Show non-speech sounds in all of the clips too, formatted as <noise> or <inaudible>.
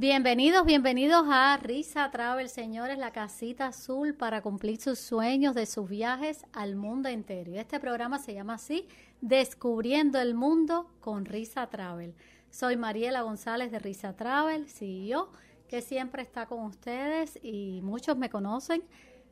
Bienvenidos, bienvenidos a Risa Travel, señores, la casita azul para cumplir sus sueños de sus viajes al mundo entero. Y este programa se llama así, Descubriendo el Mundo con Risa Travel. Soy Mariela González de Risa Travel, CEO, que siempre está con ustedes y muchos me conocen,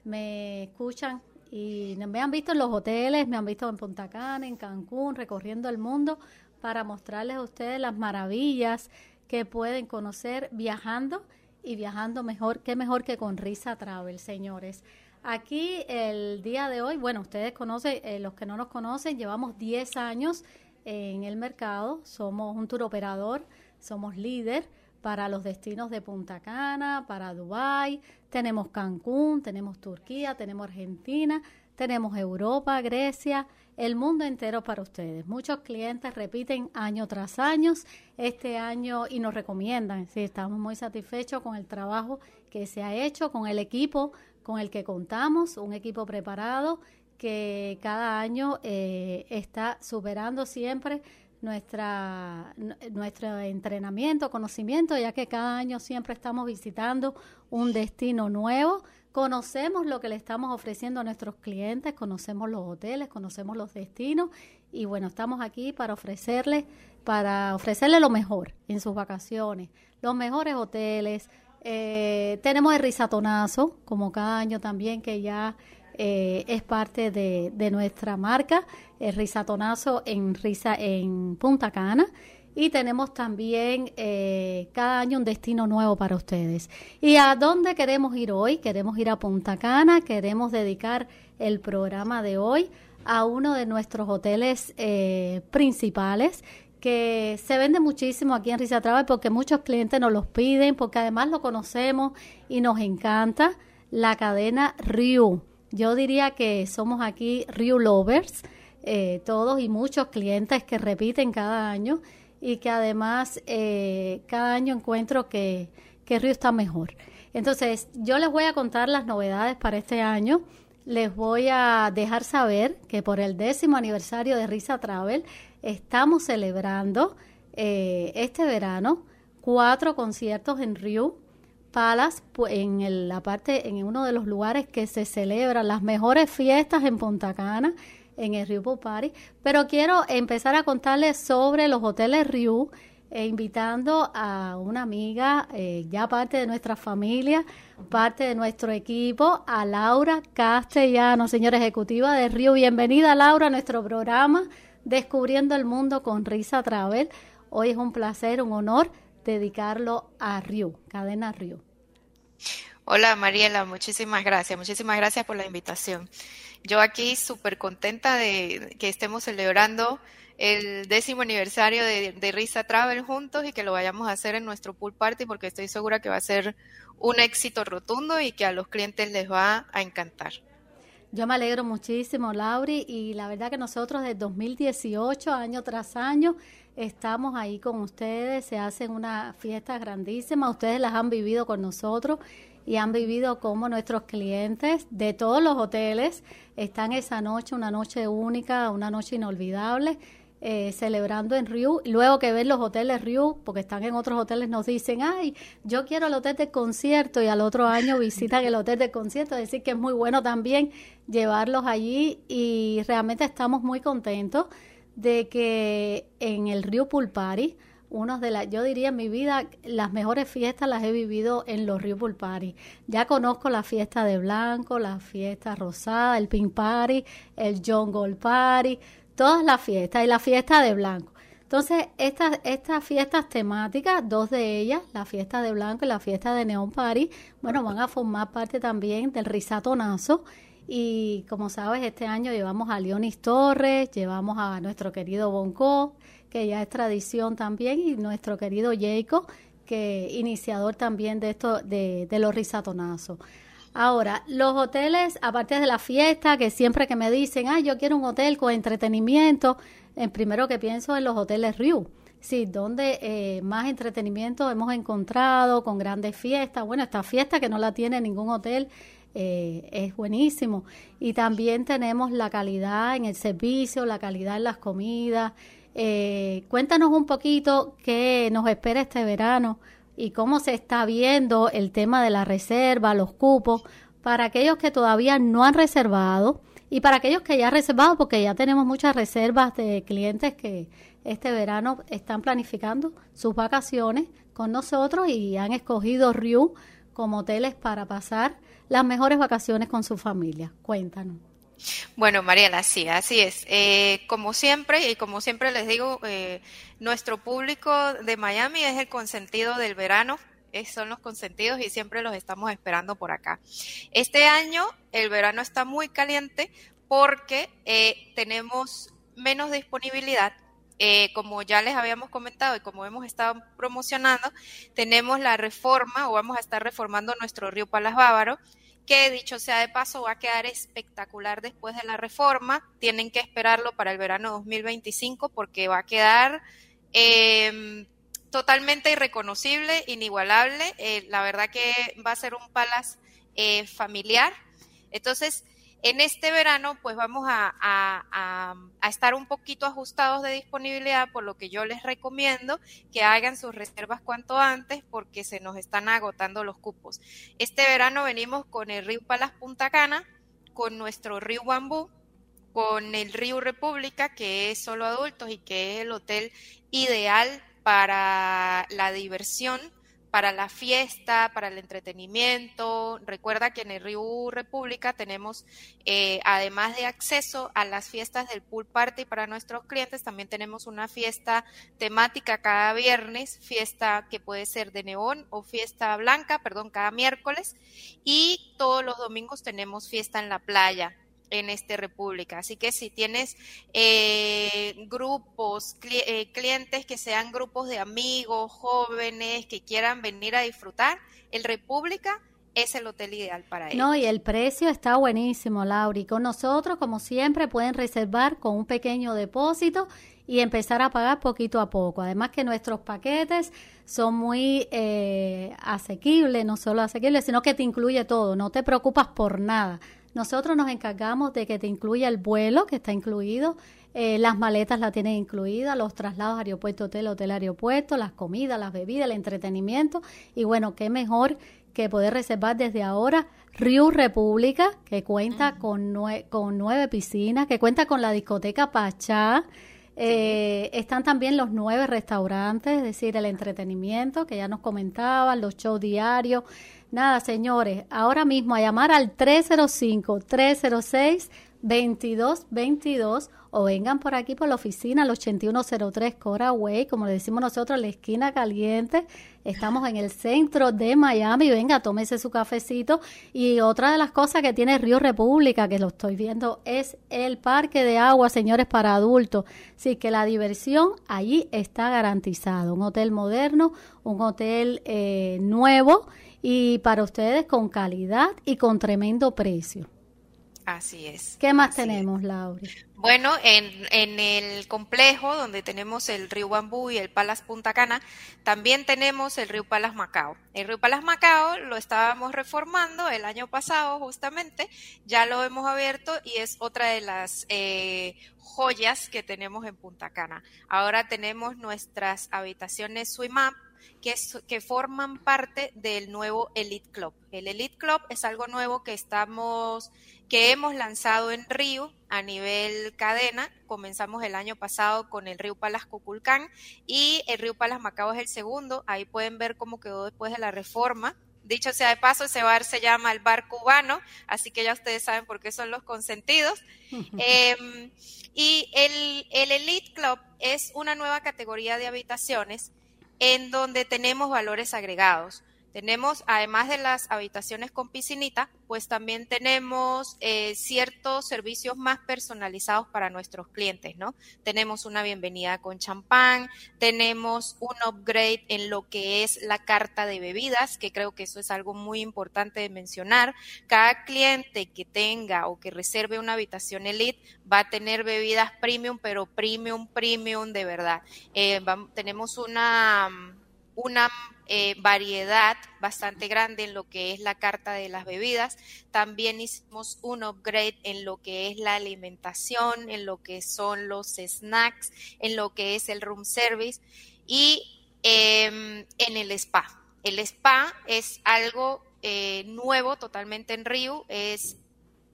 me escuchan y me han visto en los hoteles, me han visto en Punta Cana, en Cancún, recorriendo el mundo para mostrarles a ustedes las maravillas que pueden conocer viajando y viajando mejor, qué mejor que con Risa Travel, señores. Aquí el día de hoy, bueno, ustedes conocen, eh, los que no nos conocen, llevamos 10 años en el mercado, somos un tour operador, somos líder para los destinos de Punta Cana, para Dubái, tenemos Cancún, tenemos Turquía, tenemos Argentina, tenemos Europa, Grecia, el mundo entero para ustedes. Muchos clientes repiten año tras año este año y nos recomiendan. Sí, estamos muy satisfechos con el trabajo que se ha hecho, con el equipo con el que contamos, un equipo preparado que cada año eh, está superando siempre nuestra, nuestro entrenamiento, conocimiento, ya que cada año siempre estamos visitando un destino nuevo conocemos lo que le estamos ofreciendo a nuestros clientes, conocemos los hoteles, conocemos los destinos y bueno, estamos aquí para ofrecerles, para ofrecerle lo mejor en sus vacaciones, los mejores hoteles. Eh, tenemos el risatonazo, como cada año también, que ya eh, es parte de, nuestra marca, el risatonazo en, Risa, en Punta Cana y tenemos también eh, cada año un destino nuevo para ustedes. ¿Y a dónde queremos ir hoy? Queremos ir a Punta Cana, queremos dedicar el programa de hoy a uno de nuestros hoteles eh, principales que se vende muchísimo aquí en Risa Travel porque muchos clientes nos los piden, porque además lo conocemos y nos encanta, la cadena Ryu. Yo diría que somos aquí Ryu Lovers, eh, todos y muchos clientes que repiten cada año y que además eh, cada año encuentro que, que Río está mejor. Entonces, yo les voy a contar las novedades para este año. Les voy a dejar saber que por el décimo aniversario de Risa Travel estamos celebrando eh, este verano cuatro conciertos en Río Palace, en la parte, en uno de los lugares que se celebran las mejores fiestas en Punta Cana en el Rio Party. Pero quiero empezar a contarles sobre los hoteles Rio, e invitando a una amiga, eh, ya parte de nuestra familia, parte de nuestro equipo, a Laura Castellano, señora ejecutiva de Rio. Bienvenida, Laura, a nuestro programa Descubriendo el Mundo con Risa Travel. Hoy es un placer, un honor dedicarlo a Rio, Cadena Rio. Hola Mariela, muchísimas gracias, muchísimas gracias por la invitación. Yo aquí súper contenta de que estemos celebrando el décimo aniversario de, Risa Travel juntos y que lo vayamos a hacer en nuestro pool party porque estoy segura que va a ser un éxito rotundo y que a los clientes les va a encantar. Yo me alegro muchísimo, Lauri, y la verdad que nosotros desde 2018, año tras año, estamos ahí con ustedes, se hacen unas fiestas grandísimas, ustedes las han vivido con nosotros y han vivido como nuestros clientes de todos los hoteles están esa noche, una noche única, una noche inolvidable. Eh, celebrando en Riu, luego que ven los hoteles Riu, porque están en otros hoteles, nos dicen, ay, yo quiero el hotel de concierto y al otro año <laughs> visitan el hotel de concierto, es decir, que es muy bueno también llevarlos allí y realmente estamos muy contentos de que en el Riu Pool Party unos de las, yo diría en mi vida, las mejores fiestas las he vivido en los Pool Party. Ya conozco la fiesta de blanco, la fiesta rosada, el Pink Party, el John Gold Party, todas las fiestas y la fiesta de blanco. Entonces, estas, estas fiestas temáticas, dos de ellas, la fiesta de blanco y la fiesta de Neon Party, bueno, van a formar parte también del risatonazo. Y como sabes, este año llevamos a Leonis Torres, llevamos a nuestro querido Bonco, que ya es tradición también, y nuestro querido Jacob, que iniciador también de esto, de, los risatonazos. Ahora, los hoteles, aparte de la fiesta, que siempre que me dicen, ah, yo quiero un hotel con entretenimiento, el primero que pienso en los hoteles Riu. Sí, donde eh, más entretenimiento hemos encontrado con grandes fiestas. Bueno, esta fiesta que no la tiene ningún hotel eh, es buenísimo. Y también tenemos la calidad en el servicio, la calidad en las comidas, eh, cuéntanos un poquito qué nos espera este verano y cómo se está viendo el tema de la reserva, los cupos, para aquellos que todavía no han reservado y para aquellos que ya han reservado, porque ya tenemos muchas reservas de clientes que este verano están planificando sus vacaciones con nosotros y han escogido Ryu como hoteles para pasar las mejores vacaciones con su familia. Cuéntanos. Bueno, Mariela, sí, así es. Eh, como siempre, y como siempre les digo, eh, nuestro público de Miami es el consentido del verano, son los consentidos y siempre los estamos esperando por acá. Este año el verano está muy caliente porque eh, tenemos menos disponibilidad. como ya les habíamos comentado y como hemos estado promocionando, tenemos la reforma o vamos a estar reformando nuestro río Palas Bávaro que dicho sea de paso va a quedar espectacular después de la reforma. Tienen que esperarlo para el verano 2025 porque va a quedar em, totalmente irreconocible, inigualable. Eh, la verdad que va a ser un palace eh, familiar. Entonces, en este verano, pues vamos a, estar un poquito ajustados de disponibilidad, por lo que yo les recomiendo que hagan sus reservas cuanto antes porque se nos están agotando los cupos. Este verano venimos con el Río Palas Punta Cana, con nuestro Río Bambú, con el Río República, que es solo adultos y que es el hotel ideal para la diversión para la fiesta, para el entretenimiento. Recuerda que en el Río República tenemos, eh, además de acceso a las fiestas del pool party para nuestros clientes, también tenemos una fiesta temática cada viernes, fiesta que puede ser de neón o fiesta blanca, perdón, cada miércoles. Y todos los domingos tenemos fiesta en la playa en esta república. Así que si tienes eh, grupos, eh, clientes que sean grupos de amigos, jóvenes, que quieran venir a disfrutar, el República es el hotel ideal para ellos. No, y el precio está buenísimo, Lauri. Con nosotros, como siempre, pueden reservar con un pequeño depósito y empezar a pagar poquito a poco. Además que nuestros paquetes son muy eh, asequibles, no solo asequibles, sino que te incluye todo, no te preocupas por nada. Nosotros nos encargamos de que te incluya el vuelo, que está incluido, eh, las maletas la tienen incluida, los traslados aeropuerto, hotel, hotel, aeropuerto, las comidas, las bebidas, el entretenimiento. Y bueno, qué mejor que poder reservar desde ahora Rio República, que cuenta con, con nueve piscinas, que cuenta con la discoteca Pachá. Eh, están también los nueve restaurantes, es decir, el entretenimiento que ya nos comentaban, los shows diarios, Nada, señores, ahora mismo a llamar al 305-306-2222 o vengan por aquí por la oficina al 8103 Cora Way, como le decimos nosotros, la esquina caliente. Estamos en el centro de Miami. Venga, tómese su cafecito. Y otra de las cosas que tiene Río República, que lo estoy viendo, es el parque de agua, señores, para adultos. Así que la diversión allí está garantizado. Un hotel moderno, un hotel eh, nuevo y para ustedes con calidad y con tremendo precio. Así es. ¿Qué más tenemos, Laura? Bueno, en, en, el complejo donde tenemos el río Bambú y el Palas Punta Cana, también tenemos el río Palas Macao. El río Palas Macao lo estábamos reformando el año pasado justamente, ya lo hemos abierto y es otra de las eh, joyas que tenemos en Punta Cana. Ahora tenemos nuestras habitaciones Que, forman parte del nuevo Elite Club. El Elite Club es algo nuevo que estamos, que hemos lanzado en Río a nivel cadena. Comenzamos el año pasado con el Río Palas Cuculcán y el Río Palas Macao es el segundo. Ahí pueden ver cómo quedó después de la reforma. Dicho sea de paso, ese bar se llama el bar cubano, así que ya ustedes saben por qué son los consentidos. <laughs> Em, y el, el Elite Club es una nueva categoría de habitaciones en donde tenemos valores agregados. Tenemos, además de las habitaciones con piscinita, pues también tenemos eh, ciertos servicios más personalizados para nuestros clientes, ¿no? Tenemos una bienvenida con champán, tenemos un upgrade en lo que es la carta de bebidas, que creo que eso es algo muy importante de mencionar. Cada cliente que tenga o que reserve una habitación elite va a tener bebidas premium, pero premium, premium de verdad. Eh, tenemos una una eh, variedad bastante grande en lo que es la carta de las bebidas. También hicimos un upgrade en lo que es la alimentación, en lo que son los snacks, en lo que es el room service y em, en el spa. el spa es algo eh, nuevo totalmente en Río, es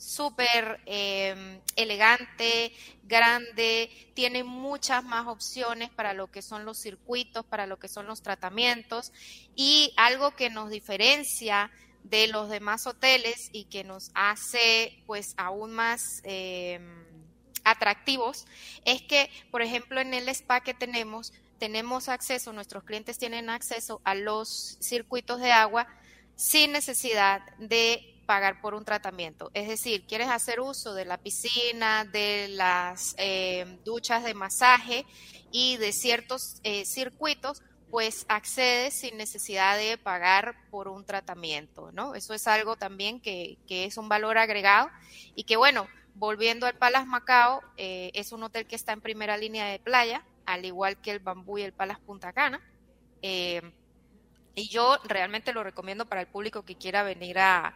súper em, elegante, grande, tiene muchas más opciones para lo que son los circuitos, para lo que son los tratamientos. Y algo que nos diferencia de los demás hoteles y que nos hace pues aún más em, atractivos es que, por ejemplo, en el spa que tenemos, tenemos acceso, nuestros clientes tienen acceso a los circuitos de agua sin necesidad de pagar por un tratamiento. Es decir, quieres hacer uso de la piscina, de las em, duchas de masaje y de ciertos eh, circuitos, pues accedes sin necesidad de pagar por un tratamiento, ¿no? Eso es algo también que, es un valor agregado y que, bueno, volviendo al Palace Macao, eh, es un hotel que está en primera línea de playa, al igual que el Bambú y el Palace Punta Cana. Eh, y yo realmente lo recomiendo para el público que quiera venir a,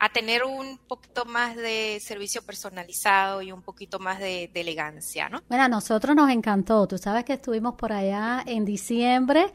a tener un poquito más de servicio personalizado y un poquito más de, elegancia, ¿no? Bueno, a nosotros nos encantó. Tú sabes que estuvimos por allá en diciembre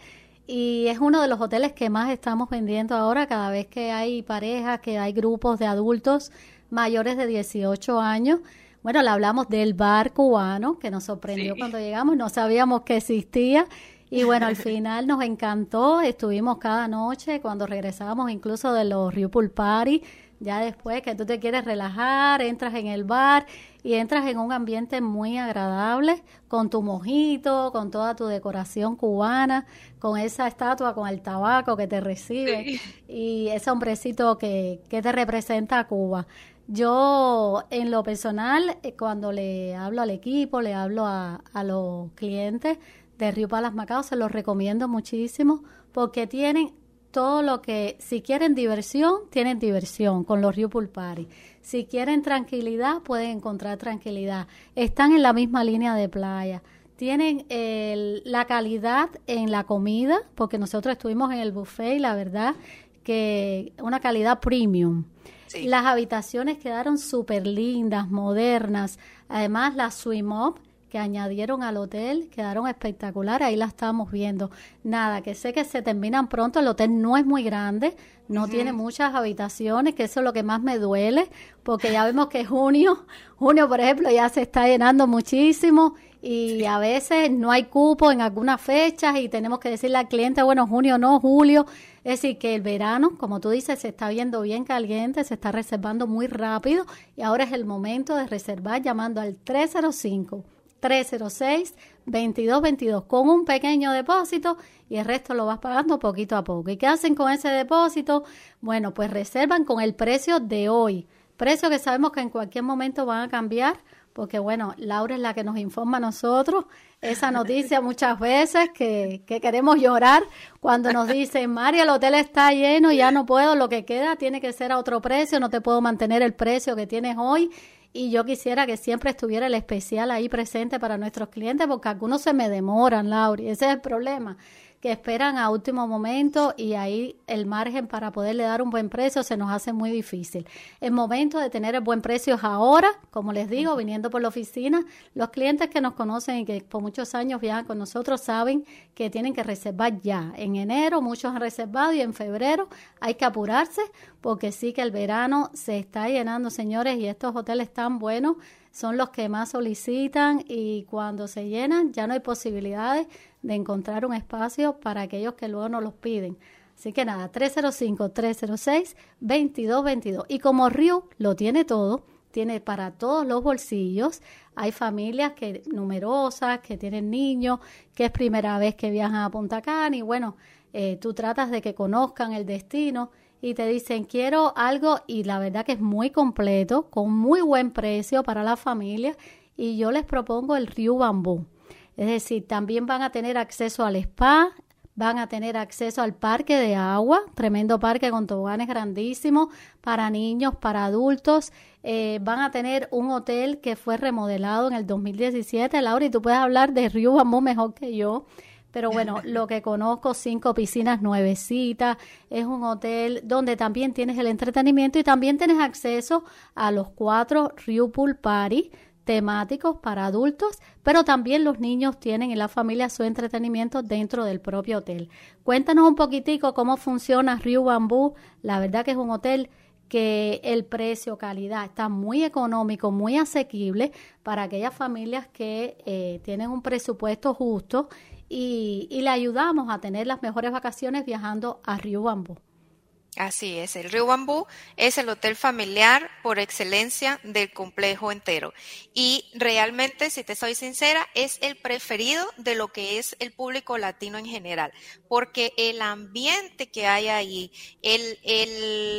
y es uno de los hoteles que más estamos vendiendo ahora cada vez que hay parejas, que hay grupos de adultos mayores de 18 años. Bueno, le hablamos del bar cubano que nos sorprendió cuando llegamos, no sabíamos que existía. Y bueno, al <laughs> final nos encantó, estuvimos cada noche cuando regresábamos incluso de los Rio Pool Party, ya después que tú te quieres relajar, entras en el bar y entras en un ambiente muy agradable con tu mojito, con toda tu decoración cubana, con esa estatua con el tabaco que te recibe y ese hombrecito que, que te representa a Cuba. Yo, en lo personal, eh, cuando le hablo al equipo, le hablo a, a los clientes de Río Palas Macao, se los recomiendo muchísimo porque tienen todo lo que, si quieren diversión, tienen diversión con los Rio Pool Party. Si quieren tranquilidad, pueden encontrar tranquilidad. Están en la misma línea de playa. Tienen la calidad en la comida, porque nosotros estuvimos en el buffet y la verdad que una calidad premium. Las habitaciones quedaron súper lindas, modernas. Además, la swim up que añadieron al hotel quedaron espectaculares, ahí la estamos viendo. Nada, que sé que se terminan pronto, el hotel no es muy grande, no tiene muchas habitaciones, que eso es lo que más me duele, porque ya vemos que junio, junio por ejemplo, ya se está llenando muchísimo y a veces no hay cupo en algunas fechas y tenemos que decirle al cliente, bueno, junio no, julio. Es decir, que el verano, como tú dices, se está viendo bien caliente, se está reservando muy rápido y ahora es el momento de reservar llamando al 305 306-2222 con un pequeño depósito y el resto lo vas pagando poquito a poco. ¿Y qué hacen con ese depósito? Bueno, pues reservan con el precio de hoy, precio que sabemos que en cualquier momento van a cambiar porque bueno, Laura es la que nos informa a nosotros esa noticia <laughs> muchas veces que, que, queremos llorar cuando nos dicen, María, el hotel está lleno, ya no puedo, lo que queda tiene que ser a otro precio, no te puedo mantener el precio que tienes hoy y yo quisiera que siempre estuviera el especial ahí presente para nuestros clientes porque algunos se me demoran, Lauri, ese es el problema que esperan a último momento y ahí el margen para poderle dar un buen precio se nos hace muy difícil. El momento de tener el buen precio es ahora, como les digo, viniendo por la oficina. Los clientes que nos conocen y que por muchos años viajan con nosotros saben que tienen que reservar ya. En enero muchos han reservado y en febrero hay que apurarse porque sí que el verano se está llenando, señores, y estos hoteles tan buenos son los que más solicitan y cuando se llenan ya no hay posibilidades de encontrar un espacio para aquellos que luego nos los piden. Así que nada, 305-306-2222. Y como Río lo tiene todo, tiene para todos los bolsillos. Hay familias que numerosas, que tienen niños, que es primera vez que viajan a Punta Cana y bueno, eh, tú tratas de que conozcan el destino y te dicen quiero algo y la verdad que es muy completo, con muy buen precio para la familia y yo les propongo el Río Bambú. Es decir, también van a tener acceso al spa, van a tener acceso al parque de agua, tremendo parque con toboganes grandísimos para niños, para adultos. Eh, van a tener un hotel que fue remodelado en el 2017. Laura, y tú puedes hablar de Río Bambú mejor que yo. Pero bueno, <laughs> lo que conozco, cinco piscinas nuevecitas, es un hotel donde también tienes el entretenimiento y también tienes acceso a los cuatro Rio Pool Party temáticos para adultos, pero también los niños tienen en la familia su entretenimiento dentro del propio hotel. Cuéntanos un poquitico cómo funciona Rio Bambú. La verdad que es un hotel que el precio, calidad está muy económico, muy asequible para aquellas familias que eh, tienen un presupuesto justo y, y le ayudamos a tener las mejores vacaciones viajando a Rio Bambú. Así es, el Río Bambú es el hotel familiar por excelencia del complejo entero. Y realmente, si te soy sincera, es el preferido de lo que es el público latino en general, porque el ambiente que hay ahí, el, el,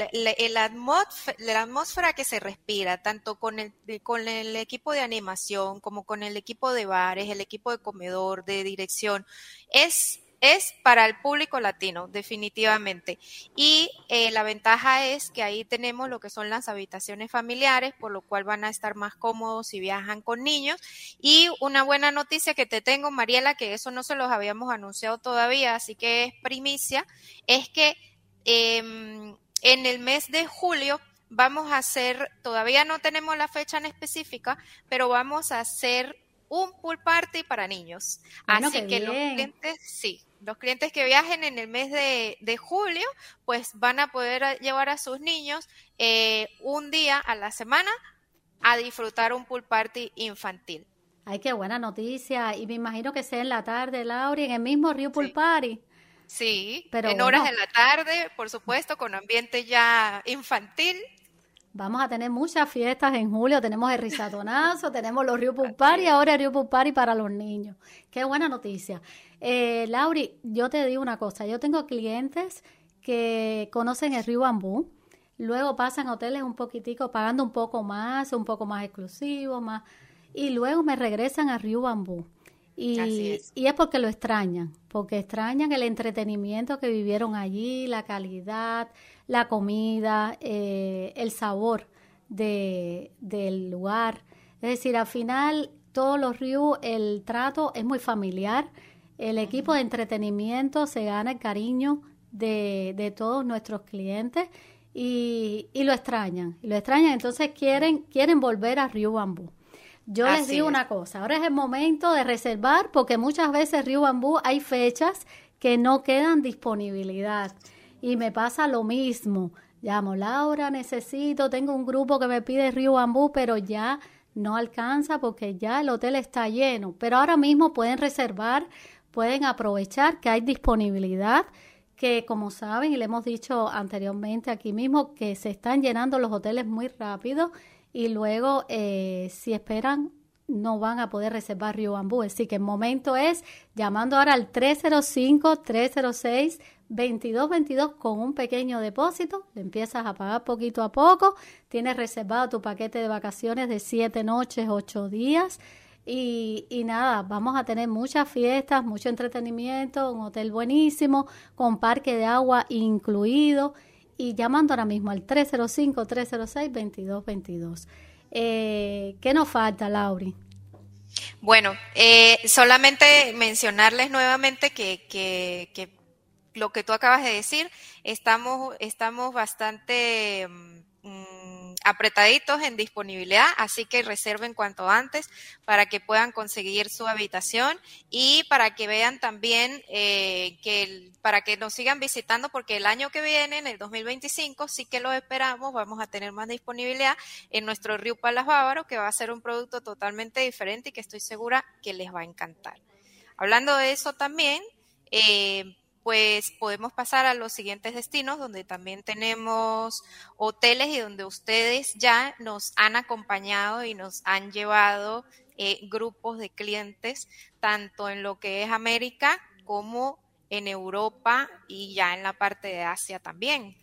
la, atmósfera, la atmósfera que se respira, tanto con el, con el equipo de animación como con el equipo de bares, el equipo de comedor, de dirección, es es para el público latino, definitivamente. Y eh, la ventaja es que ahí tenemos lo que son las habitaciones familiares, por lo cual van a estar más cómodos si viajan con niños. Y una buena noticia que te tengo, Mariela, que eso no se los habíamos anunciado todavía, así que es primicia, es que em, en el mes de julio vamos a hacer, todavía no tenemos la fecha en específica, pero vamos a hacer un pool party para niños. Así que los clientes, sí, los clientes que viajen en el mes de, julio, pues van a poder llevar a sus niños eh, un día a la semana a disfrutar un pool party infantil. Ay, qué buena noticia. Y me imagino que sea en la tarde, Laura, en el mismo Río Pool Party. Sí, Pero en horas de la tarde, por supuesto, con ambiente ya infantil. Vamos a tener muchas fiestas en julio. Tenemos el risatonazo, <laughs> tenemos los Rio Pool Party, ahora el Rio Pool Party para los niños. Qué buena noticia. Eh, Lauri, yo te digo una cosa, yo tengo clientes que conocen el río Bambú, luego pasan hoteles un poquitico pagando un poco más, un poco más exclusivo, más, y luego me regresan a Río Bambú. Y es. y es porque lo extrañan, porque extrañan el entretenimiento que vivieron allí, la calidad, la comida, eh, el sabor de, del lugar. Es decir, al final todos los ríos, el trato es muy familiar el equipo de entretenimiento se gana el cariño de, de todos nuestros clientes y, y, lo extrañan. Y lo extrañan, entonces quieren, quieren volver a Río Bambú. Yo les digo una cosa, ahora es el momento de reservar porque muchas veces Río Bambú hay fechas que no quedan disponibilidad. Y me pasa lo mismo. Llamo, Laura, necesito, tengo un grupo que me pide Río Bambú, pero ya no alcanza porque ya el hotel está lleno. Pero ahora mismo pueden reservar pueden aprovechar que hay disponibilidad, que como saben y le hemos dicho anteriormente aquí mismo, que se están llenando los hoteles muy rápido y luego eh, si esperan no van a poder reservar Río Bambú. Así que el momento es llamando ahora al 305-306-2222 con un pequeño depósito. Le empiezas a pagar poquito a poco. Tienes reservado tu paquete de vacaciones de 7 noches, 8 días. Y, y, nada, vamos a tener muchas fiestas, mucho entretenimiento, un hotel buenísimo, con parque de agua incluido. Y llamando ahora mismo al 305-306-2222. Eh, ¿Qué nos falta, Lauri? Bueno, eh, solamente mencionarles nuevamente que, que, que, lo que tú acabas de decir, estamos, estamos bastante... Apretaditos en disponibilidad, así que reserven cuanto antes para que puedan conseguir su habitación y para que vean también eh, que para que nos sigan visitando porque el año que viene, en el 2025, sí que lo esperamos, vamos a tener más disponibilidad en nuestro Río Palas Bávaro, que va a ser un producto totalmente diferente y que estoy segura que les va a encantar. Hablando de eso también, eh, pues podemos pasar a los siguientes destinos donde también tenemos hoteles y donde ustedes ya nos han acompañado y nos han llevado eh, grupos de clientes, tanto en lo que es América como en Europa y ya en la parte de Asia también.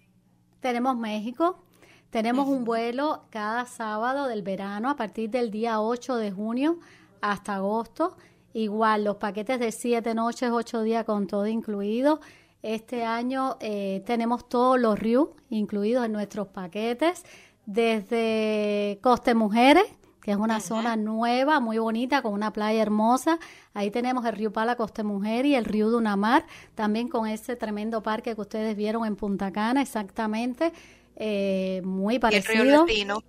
Tenemos México, tenemos un vuelo cada sábado del verano a partir del día 8 de junio hasta agosto Igual, los paquetes de siete noches, ocho días con todo incluido. Este año eh, tenemos todos los RIU incluidos en nuestros paquetes, desde Coste Mujeres, que es una zona nueva, muy bonita, con una playa hermosa. Ahí tenemos el río Pala Coste Mujer y el río Dunamar, también con ese tremendo parque que ustedes vieron en Punta Cana, exactamente. Eh, muy parecido. Y Latino.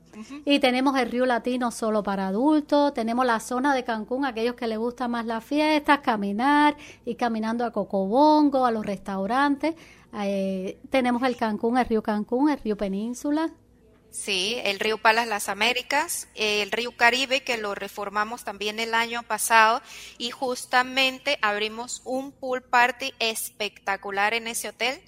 Y tenemos el Río Latino solo para adultos, tenemos la zona de Cancún, aquellos que les gusta más las fiestas, caminar y caminando a Cocobongo, a los restaurantes. Eh, tenemos el Cancún, el río Cancún, el río Península, Sí, el río Palas Las Américas, el río Caribe, que lo reformamos también el año pasado, y justamente abrimos un pool party espectacular en ese hotel.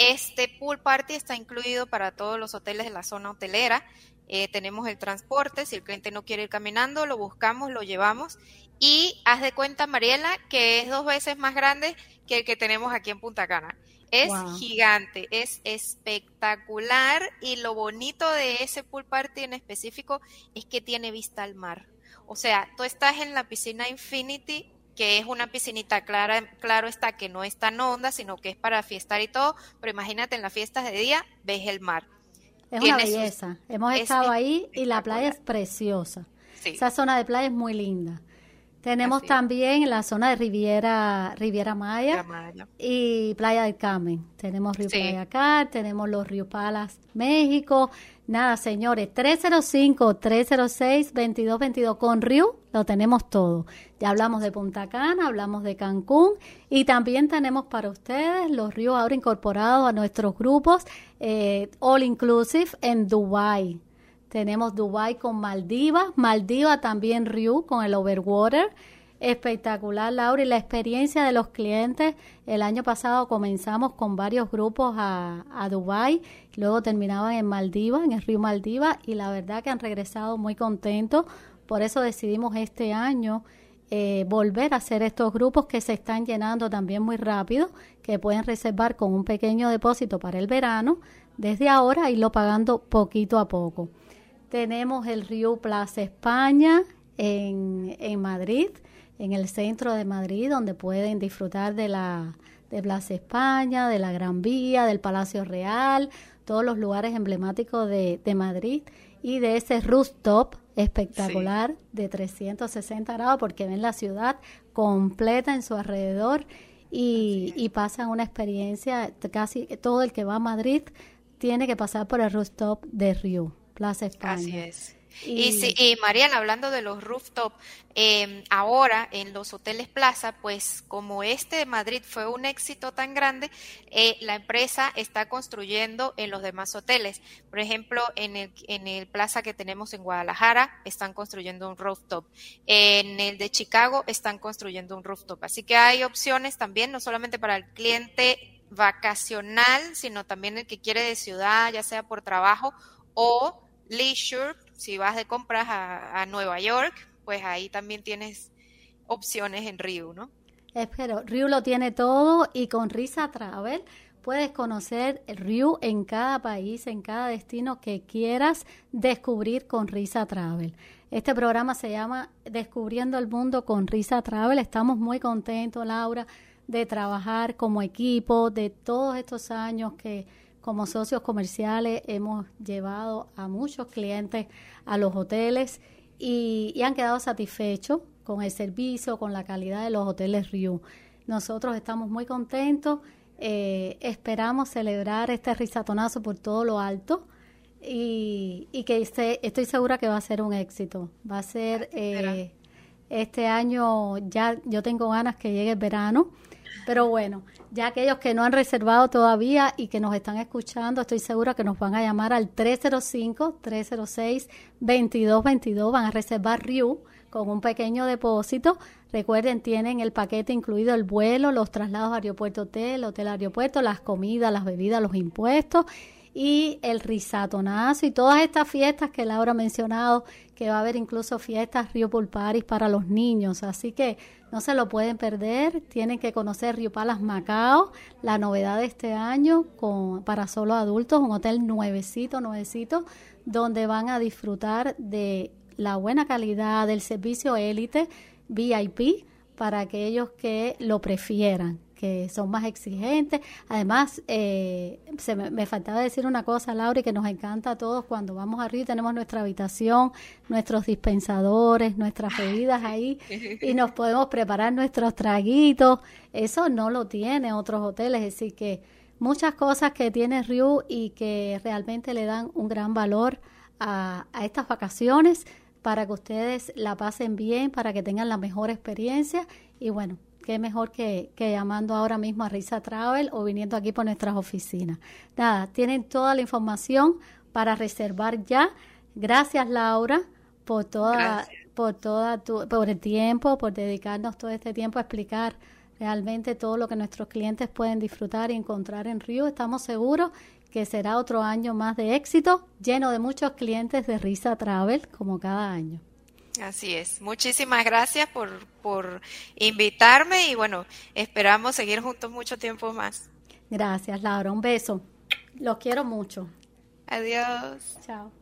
Este pool party está incluido para todos los hoteles de la zona hotelera. Eh, tenemos el transporte, si el cliente no quiere ir caminando, lo buscamos, lo llevamos. Y haz de cuenta, Mariela, que es dos veces más grande que el que tenemos aquí en Punta Cana. Es gigante, es espectacular y lo bonito de ese pool party en específico es que tiene vista al mar. O sea, tú estás en la piscina Infinity, que es una piscinita clara, claro está que no es tan honda, sino que es para fiestar y todo, pero imagínate en las fiestas de día ves el mar. Es una belleza. Hemos estado ahí y la playa es preciosa. Esa zona de playa es muy linda. Tenemos también la zona de Riviera, Riviera Maya, y Playa del Carmen. Tenemos Río Playa acá, tenemos los Río Palas, México. Nada, señores, 305-306-2222 con Río lo tenemos todo. Ya hablamos de Punta Cana, hablamos de Cancún y también tenemos para ustedes los ríos ahora incorporados a nuestros grupos eh, All Inclusive en Dubai tenemos Dubai con Maldivas, Maldiva también Ryu con el Overwater. Espectacular, Laura, y la experiencia de los clientes. El año pasado comenzamos con varios grupos a, a Dubai, luego terminaban en Maldiva, en el río Maldiva, y la verdad que han regresado muy contentos. Por eso decidimos este año eh, volver a hacer estos grupos que se están llenando también muy rápido, que pueden reservar con un pequeño depósito para el verano, desde ahora irlo pagando poquito a poco. Tenemos el río Plaza España en, en Madrid, en el centro de Madrid, donde pueden disfrutar de la de Plaza España, de la Gran Vía, del Palacio Real, todos los lugares emblemáticos de, de Madrid y de ese rooftop espectacular de 360 grados porque ven la ciudad completa en su alrededor y, y pasan una experiencia, casi todo el que va a Madrid tiene que pasar por el rooftop de Río. Así es. Y, y, Mariana, hablando de los rooftop, em, ahora en los hoteles Plaza, pues como este de Madrid fue un éxito tan grande, eh, la empresa está construyendo en los demás hoteles. Por ejemplo, en el, en el Plaza que tenemos en Guadalajara, están construyendo un rooftop. En el de Chicago, están construyendo un rooftop. Así que hay opciones también, no solamente para el cliente vacacional, sino también el que quiere de ciudad, ya sea por trabajo o leisure, si vas de compras a, Nueva York, pues ahí también tienes opciones en Rio, ¿no? Espero, Rio lo tiene todo y con Risa Travel puedes conocer el Rio en cada país, en cada destino que quieras descubrir con Risa Travel. Este programa se llama Descubriendo el Mundo con Risa Travel. Estamos muy contentos, Laura, de trabajar como equipo, de todos estos años que como socios comerciales hemos llevado a muchos clientes a los hoteles y, han quedado satisfechos con el servicio, con la calidad de los hoteles Riu. Nosotros estamos muy contentos, eh, esperamos celebrar este risatonazo por todo lo alto y, que estoy segura que va a ser un éxito. Va a ser eh, este año, ya yo tengo ganas que llegue el verano pero bueno, ya aquellos que no han reservado todavía y que nos están escuchando, estoy segura que nos van a llamar al 305-306-2222, van a reservar RIU con un pequeño depósito. Recuerden, tienen el paquete incluido el vuelo, los traslados aeropuerto-hotel, hotel-aeropuerto, las comidas, las bebidas, los impuestos y el risatonazo y todas estas fiestas que Laura ha mencionado, que va a haber incluso fiestas Río Pulparis para los niños. Así que no se lo pueden perder. Tienen que conocer Río Palas Macao, la novedad de este año con, para solo adultos, un hotel nuevecito, nuevecito, donde van a disfrutar de la buena calidad del servicio élite VIP para aquellos que lo prefieran que son más exigentes. Además, eh, se me, faltaba decir una cosa, Laura, y que nos encanta a todos cuando vamos arriba, tenemos nuestra habitación, nuestros dispensadores, nuestras bebidas ahí, <laughs> y nos podemos preparar nuestros traguitos. Eso no lo tiene otros hoteles, es decir que muchas cosas que tiene Ryu y que realmente le dan un gran valor a, a estas vacaciones para que ustedes la pasen bien, para que tengan la mejor experiencia y bueno, qué mejor que, que, llamando ahora mismo a Risa Travel o viniendo aquí por nuestras oficinas. Nada, tienen toda la información para reservar ya. Gracias Laura por toda, por toda tu, por el tiempo, por dedicarnos todo este tiempo a explicar realmente todo lo que nuestros clientes pueden disfrutar y encontrar en Río. Estamos seguros que será otro año más de éxito, lleno de muchos clientes de Risa Travel, como cada año. Así es. Muchísimas gracias por, por invitarme y bueno, esperamos seguir juntos mucho tiempo más. Gracias, Laura. Un beso. Los quiero mucho. Adiós. Chao.